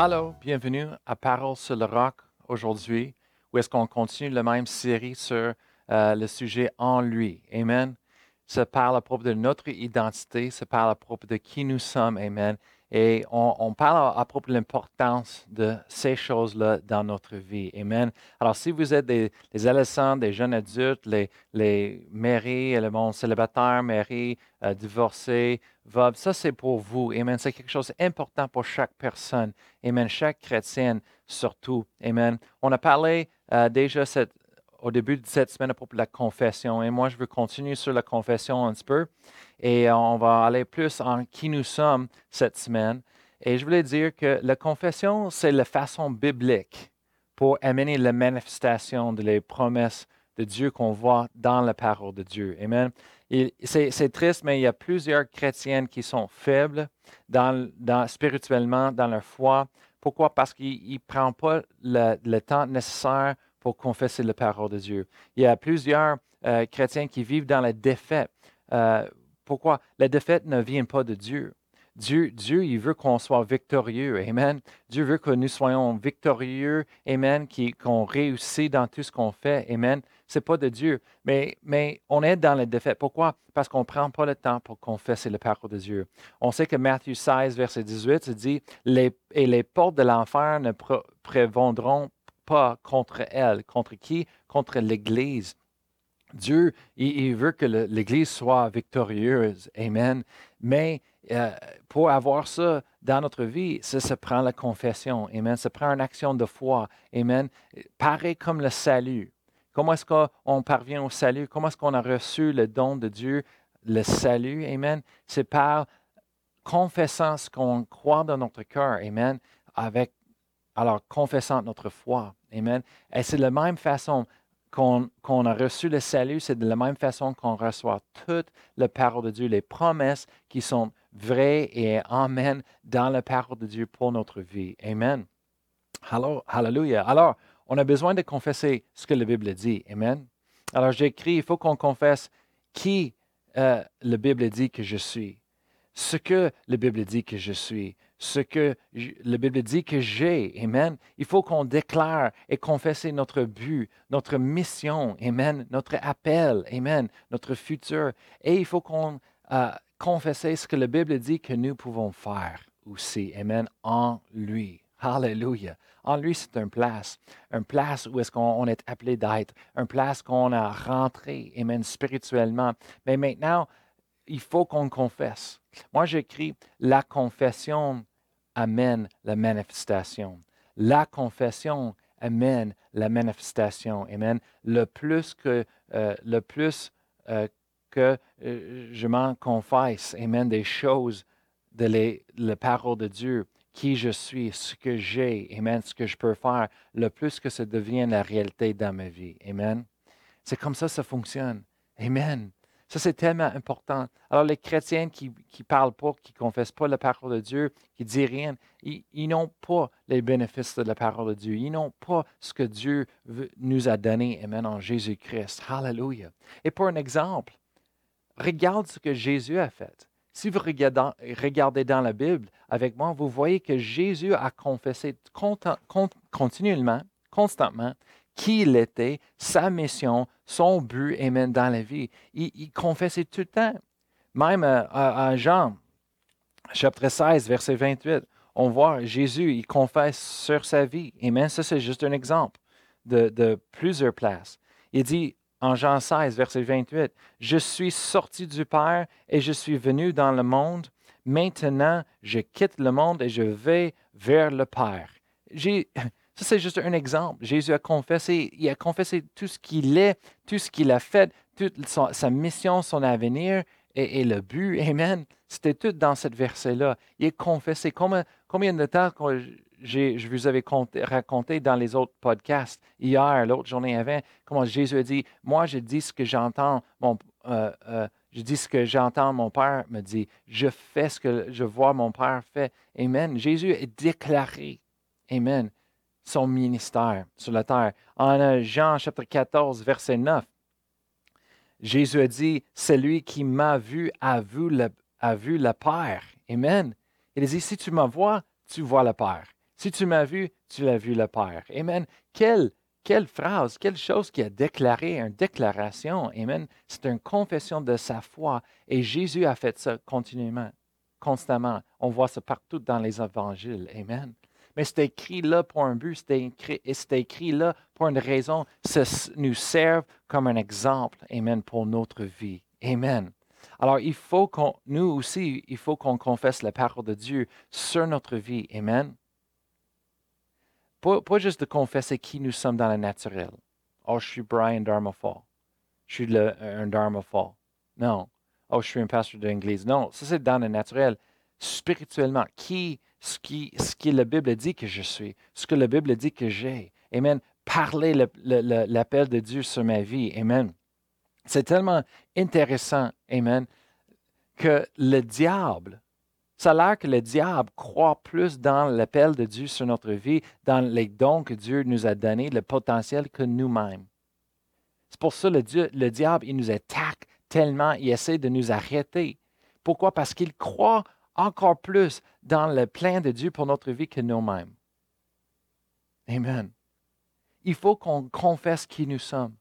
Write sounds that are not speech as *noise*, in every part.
Allô, bienvenue à Parole sur le roc aujourd'hui, où est-ce qu'on continue la même série sur euh, le sujet en lui. Amen. Ça parle à propos de notre identité, ça parle à propos de qui nous sommes. Amen. Et on, parle à, propos de l'importance de ces choses-là dans notre vie. Amen. Alors, si vous êtes des, adolescents, des jeunes adultes, les, les mairies, le monde célibataire, mairie, euh, divorcés, ça c'est pour vous. Amen. C'est quelque chose d'important pour chaque personne. Amen. Chaque chrétienne surtout. Amen. On a parlé euh, déjà cette, au début de cette semaine à propos de la confession. Et moi, je veux continuer sur la confession un petit peu. Et on va aller plus en qui nous sommes cette semaine. Et je voulais dire que la confession, c'est la façon biblique pour amener la manifestation de les promesses de Dieu qu'on voit dans la parole de Dieu. Amen. C'est triste, mais il y a plusieurs chrétiennes qui sont faibles spirituellement dans leur foi. Pourquoi? Parce qu'ils ne prennent pas le temps nécessaire pour confesser la parole de Dieu. Il y a plusieurs euh, chrétiens qui vivent dans la défaite. Euh, pourquoi? La défaite ne vient pas de Dieu. Dieu, Dieu, il veut qu'on soit victorieux. Amen. Dieu veut que nous soyons victorieux. Amen. Qu'on réussisse dans tout ce qu'on fait. Amen. Ce n'est pas de Dieu. Mais, on est dans la défaite. Pourquoi? Parce qu'on ne prend pas le temps pour confesser le parole de Dieu. On sait que Matthieu 16, verset 18, se dit Et les portes de l'enfer ne prévendront pas contre elle. Contre qui? Contre l'Église. Dieu, il, veut que l'Église soit victorieuse. Amen. Mais euh, pour avoir ça dans notre vie, ça se prend la confession. Amen. Ça prend une action de foi. Amen. Pareil comme le salut. Comment est-ce qu'on parvient au salut? Comment est-ce qu'on a reçu le don de Dieu, le salut? Amen. C'est par confessant ce qu'on croit dans notre cœur. Amen. Avec alors confessant notre foi. Amen. Et c'est de la même façon qu'on a reçu le salut, c'est de la même façon qu'on reçoit toute la parole de Dieu, les promesses qui sont vraies et amen dans la parole de Dieu pour notre vie. Amen. Alors, hallelujah. Alors, on a besoin de confesser ce que la Bible dit. Amen. Alors, j'écris, il faut qu'on confesse qui euh, la Bible dit que je suis, ce que la Bible dit que je suis, ce que la Bible dit que j'ai. Amen. Il faut qu'on déclare et confesse notre but, notre mission. Amen. Notre appel. Amen. Notre futur. Et il faut qu'on euh, confesse ce que la Bible dit que nous pouvons faire aussi. Amen. En lui. Hallelujah. En lui, c'est un place. Un place où est-ce qu'on est appelé d'être. Un place qu'on a rentré. Amen. Spirituellement. Mais maintenant, il faut qu'on confesse. Moi, j'écris la confession amène la manifestation. La confession amène la manifestation. Amen. Le plus que, euh, le plus, euh, que euh, je m'en confesse, Amen, des choses de les, la parole de Dieu, qui je suis, ce que j'ai, Amen, ce que je peux faire, le plus que ça devient la réalité dans ma vie. Amen. C'est comme ça que ça fonctionne. Amen. Ça, c'est tellement important. Alors, les chrétiens qui ne parlent pas, qui ne confessent pas la parole de Dieu, qui ne disent rien, ils, n'ont pas les bénéfices de la parole de Dieu. Ils n'ont pas ce que Dieu nous a donné, Amen, en Jésus-Christ. Hallelujah. Et pour un exemple, regarde ce que Jésus a fait. Si vous regardez, dans la Bible avec moi, vous voyez que Jésus a confessé continuellement, constamment, qui il était, sa mission, son but, Amen, dans la vie. Il, confessait tout le temps. Même à, Jean, chapitre 16, verset 28, on voit Jésus, il confesse sur sa vie. Amen. Ça, c'est juste un exemple de, de plusieurs places. Il dit en Jean 16, verset 28, Je suis sorti du Père et je suis venu dans le monde. Maintenant, je quitte le monde et je vais vers le Père. Ça, c'est juste un exemple. Jésus a confessé, il a confessé tout ce qu'il est, tout ce qu'il a fait, toute sa mission, son avenir et, le but. *laughs* Amen. C'était tout dans cette verset-là. Il a confessé. Combien, combien de temps je vous avais raconté dans les autres podcasts, hier, l'autre journée avant, comment Jésus a dit, moi je dis ce que j'entends, mon, euh, euh, je dis ce que j'entends, mon Père me dit, je fais ce que je vois mon Père fait. Amen. Jésus est déclaré. Amen son ministère sur la terre. En Jean chapitre 14, verset 9, Jésus a dit, celui qui m'a vu a vu le, a vu le Père. Amen. Il a dit, si tu me vois, tu vois le Père. Si tu m'as vu, tu as vu le Père. Amen. Quelle, quelle phrase, quelle chose qui a déclaré, une déclaration. Amen. C'est une confession de sa foi. Et Jésus a fait ça continuellement, constamment. On voit ça partout dans les évangiles. Amen. Mais c'est écrit là pour un but, c'est écrit, écrit, là pour une raison. Ça nous sert comme un exemple, Amen, pour notre vie. Amen. Alors, il faut qu'on, nous aussi, il faut qu'on confesse la parole de Dieu sur notre vie. Amen. Pas, juste de confesser qui nous sommes dans le naturel. Oh, je suis Brian Dharmafall. Je suis le, un Dharmafall. Non. Oh, je suis un pasteur de. Non, ça c'est dans le naturel. Spirituellement, qui ce, qui, ce que la Bible dit que je suis, ce que la Bible dit que j'ai. Amen. Parler l'appel de Dieu sur ma vie. Amen. C'est tellement intéressant, Amen, que le diable, ça a l'air que le diable croit plus dans l'appel de Dieu sur notre vie, dans les dons que Dieu nous a donnés, le potentiel que nous-mêmes. C'est pour ça que le, le diable, il nous attaque tellement, il essaie de nous arrêter. Pourquoi? Parce qu'il croit encore plus dans le plan de Dieu pour notre vie que nous-mêmes. Amen. Il faut qu'on confesse qui nous sommes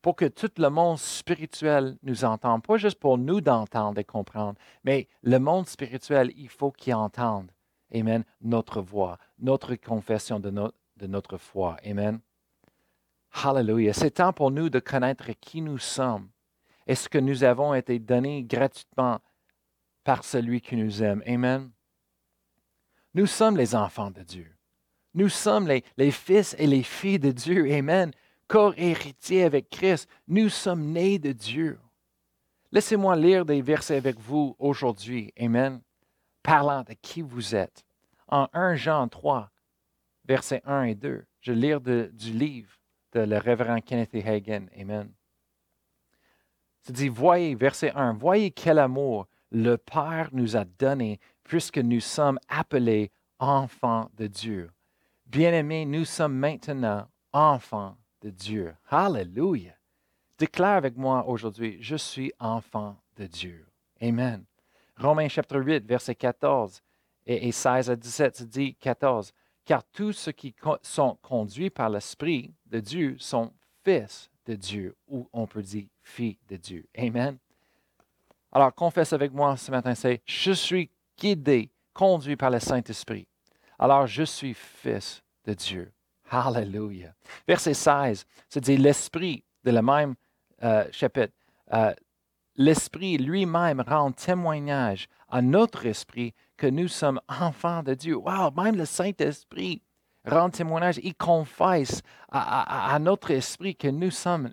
pour que tout le monde spirituel nous entende, pas juste pour nous d'entendre et comprendre, mais le monde spirituel, il faut qu'il entende, Amen, notre voix, notre confession de, de notre foi. Amen. Hallelujah. C'est temps pour nous de connaître qui nous sommes et ce que nous avons été donnés gratuitement par celui qui nous aime. Amen. Nous sommes les enfants de Dieu. Nous sommes les, fils et les filles de Dieu. Amen. Corps héritier avec Christ. Nous sommes nés de Dieu. Laissez-moi lire des versets avec vous aujourd'hui. Amen. Parlant de qui vous êtes. En 1 Jean 3, versets 1 et 2, je lire du livre de le révérend Kenneth Hagen. Amen. C'est dit, voyez, verset 1, voyez quel amour le Père nous a donné puisque nous sommes appelés enfants de Dieu. Bien-aimés, nous sommes maintenant enfants de Dieu. Hallelujah. Déclare avec moi aujourd'hui, je suis enfant de Dieu. Amen. Romains chapitre 8, verset 14 et, 16 à 17, dit 14. Car tous ceux qui sont conduits par l'Esprit de Dieu sont fils de Dieu, ou on peut dire filles de Dieu. Amen. Alors, confesse avec moi ce matin, c'est Je suis guidé, conduit par le Saint-Esprit. Alors, je suis fils de Dieu. Hallelujah. Verset 16, c'est dit l'Esprit de le même euh, chapitre. Euh, L'Esprit lui-même rend témoignage à notre esprit que nous sommes enfants de Dieu. Wow, même le Saint-Esprit rend témoignage, il confesse à notre esprit que nous sommes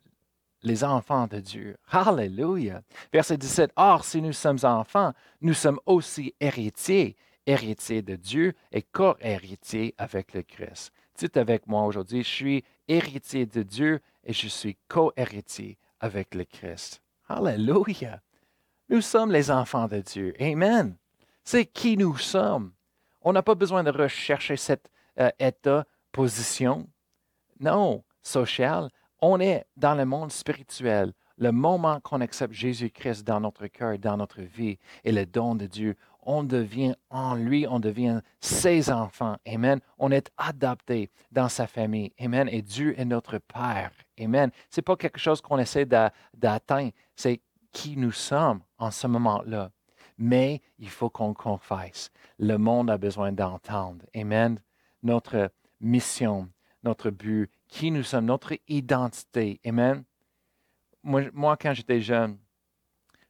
les enfants de Dieu. Hallelujah. Verset 17. Or, si nous sommes enfants, nous sommes aussi héritiers, héritiers de Dieu et co-héritiers avec le Christ. Dites avec moi aujourd'hui, je suis héritier de Dieu et je suis co-héritier avec le Christ. Hallelujah. Nous sommes les enfants de Dieu. Amen. C'est qui nous sommes. On n'a pas besoin de rechercher cet euh, état, position. Non, social on est dans le monde spirituel. Le moment qu'on accepte Jésus-Christ dans notre cœur, dans notre vie, et le don de Dieu, on devient en lui, on devient ses enfants. Amen. On est adapté dans sa famille. Amen. Et Dieu est notre Père. Amen. Ce n'est pas quelque chose qu'on essaie d'atteindre, c'est qui nous sommes en ce moment-là. Mais il faut qu'on confesse. Le monde a besoin d'entendre. Amen. Notre mission, notre but, qui nous sommes, notre identité. Amen. Moi, moi quand j'étais jeune,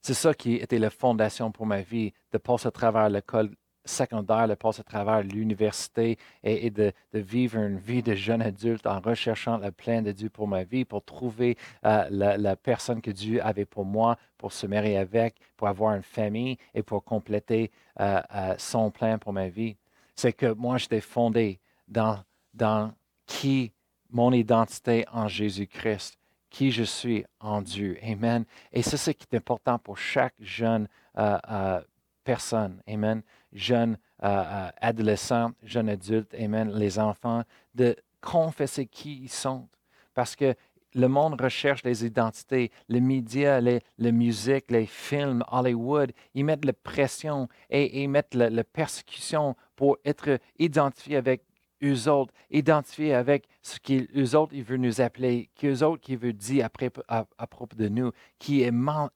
c'est ça qui était la fondation pour ma vie, de passer à travers l'école secondaire, de passer à travers l'université et, de, vivre une vie de jeune adulte en recherchant le plein de Dieu pour ma vie, pour trouver euh, la, personne que Dieu avait pour moi, pour se marier avec, pour avoir une famille et pour compléter euh, euh, son plan pour ma vie. C'est que moi, j'étais fondé dans, dans qui mon identité en Jésus-Christ, qui je suis en Dieu. Amen. Et c'est ce qui est important pour chaque jeune euh, euh, personne. Amen. Jeune euh, adolescent, jeune adulte. Amen. Les enfants, de confesser qui ils sont. Parce que le monde recherche les identités. Les médias, les, la musique, les films, Hollywood, ils mettent la pression et ils mettent la, la persécution pour être identifiés avec eux autres, identifiés avec ce qu'eux autres, ils veulent nous appeler, qu'eux autres, qui veulent dire après, à, propos de nous, qui, est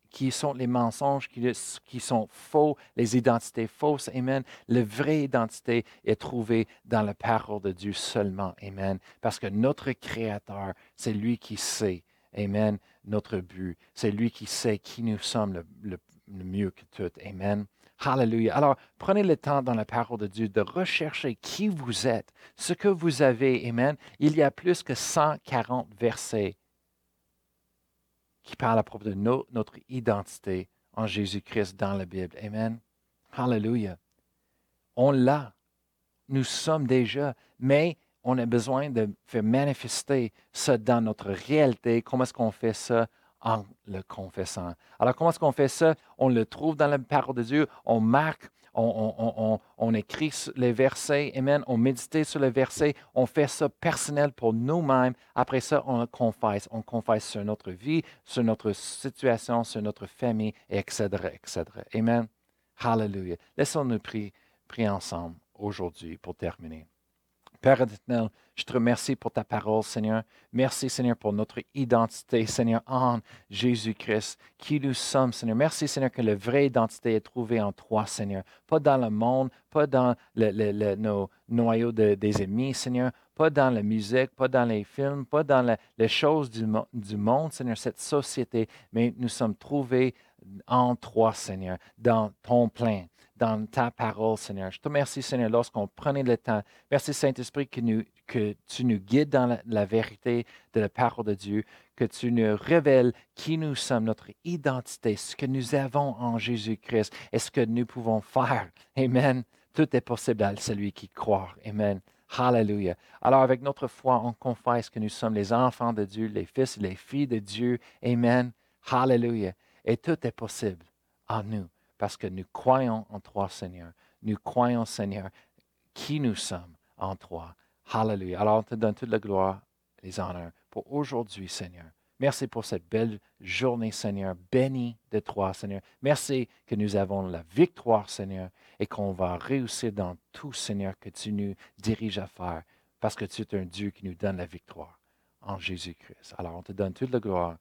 qui sont les mensonges, qui, qui, sont faux, les identités fausses. Amen. La vraie identité est trouvée dans la parole de Dieu seulement. Amen. Parce que notre Créateur, c'est lui qui sait. Amen. Notre but. C'est lui qui sait qui nous sommes le, le mieux que tout. Amen. Hallelujah. Alors, prenez le temps dans la parole de Dieu de rechercher qui vous êtes, ce que vous avez. Amen. Il y a plus que 140 versets qui parlent à propos de notre identité en Jésus-Christ dans la Bible. Amen. Hallelujah. On l'a. Nous sommes déjà, mais on a besoin de faire manifester ça dans notre réalité. Comment est-ce qu'on fait ça? En le confessant. Alors, comment est-ce qu'on fait ça? On le trouve dans la parole de Dieu, on marque, on, écrit les versets, amen, on médite sur les versets, on fait ça personnel pour nous-mêmes. Après ça, on confesse. On confesse sur notre vie, sur notre situation, sur notre famille, etc., etc. Amen. Hallelujah. Laissons-nous prier ensemble aujourd'hui pour terminer. Père éternel, je te remercie pour ta parole, Seigneur. Merci, Seigneur, pour notre identité, Seigneur, en Jésus-Christ, qui nous sommes, Seigneur. Merci, Seigneur, que la vraie identité est trouvée en toi, Seigneur. Pas dans le monde, pas dans nos noyaux des ennemis, Seigneur. Pas dans la musique, pas dans les films, pas dans les choses du, monde, Seigneur, cette société, mais nous sommes trouvés en toi, Seigneur, dans ton plein dans ta parole, Seigneur. Je te remercie, Seigneur, lorsqu'on prenait le temps. Merci, Saint-Esprit, que, tu nous guides dans la, vérité de la parole de Dieu, que tu nous révèles qui nous sommes, notre identité, ce que nous avons en Jésus-Christ et ce que nous pouvons faire. Amen. Tout est possible à celui qui croit. Amen. Hallelujah. Alors, avec notre foi, on confesse que nous sommes les enfants de Dieu, les fils et les filles de Dieu. Amen. Hallelujah. Et tout est possible en nous parce que nous croyons en toi, Seigneur. Nous croyons, Seigneur, qui nous sommes en toi. Hallelujah. Alors, on te donne toute la gloire, les honneurs pour aujourd'hui, Seigneur. Merci pour cette belle journée, Seigneur. Béni de toi, Seigneur. Merci que nous avons la victoire, Seigneur, et qu'on va réussir dans tout, Seigneur, que tu nous diriges à faire, parce que tu es un Dieu qui nous donne la victoire en Jésus-Christ. Alors, on te donne toute la gloire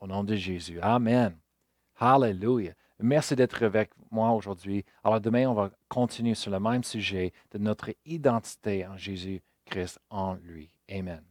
au nom de Jésus. Amen. Hallelujah. Merci d'être avec moi aujourd'hui. Alors demain, on va continuer sur le même sujet de notre identité en Jésus-Christ en lui. Amen.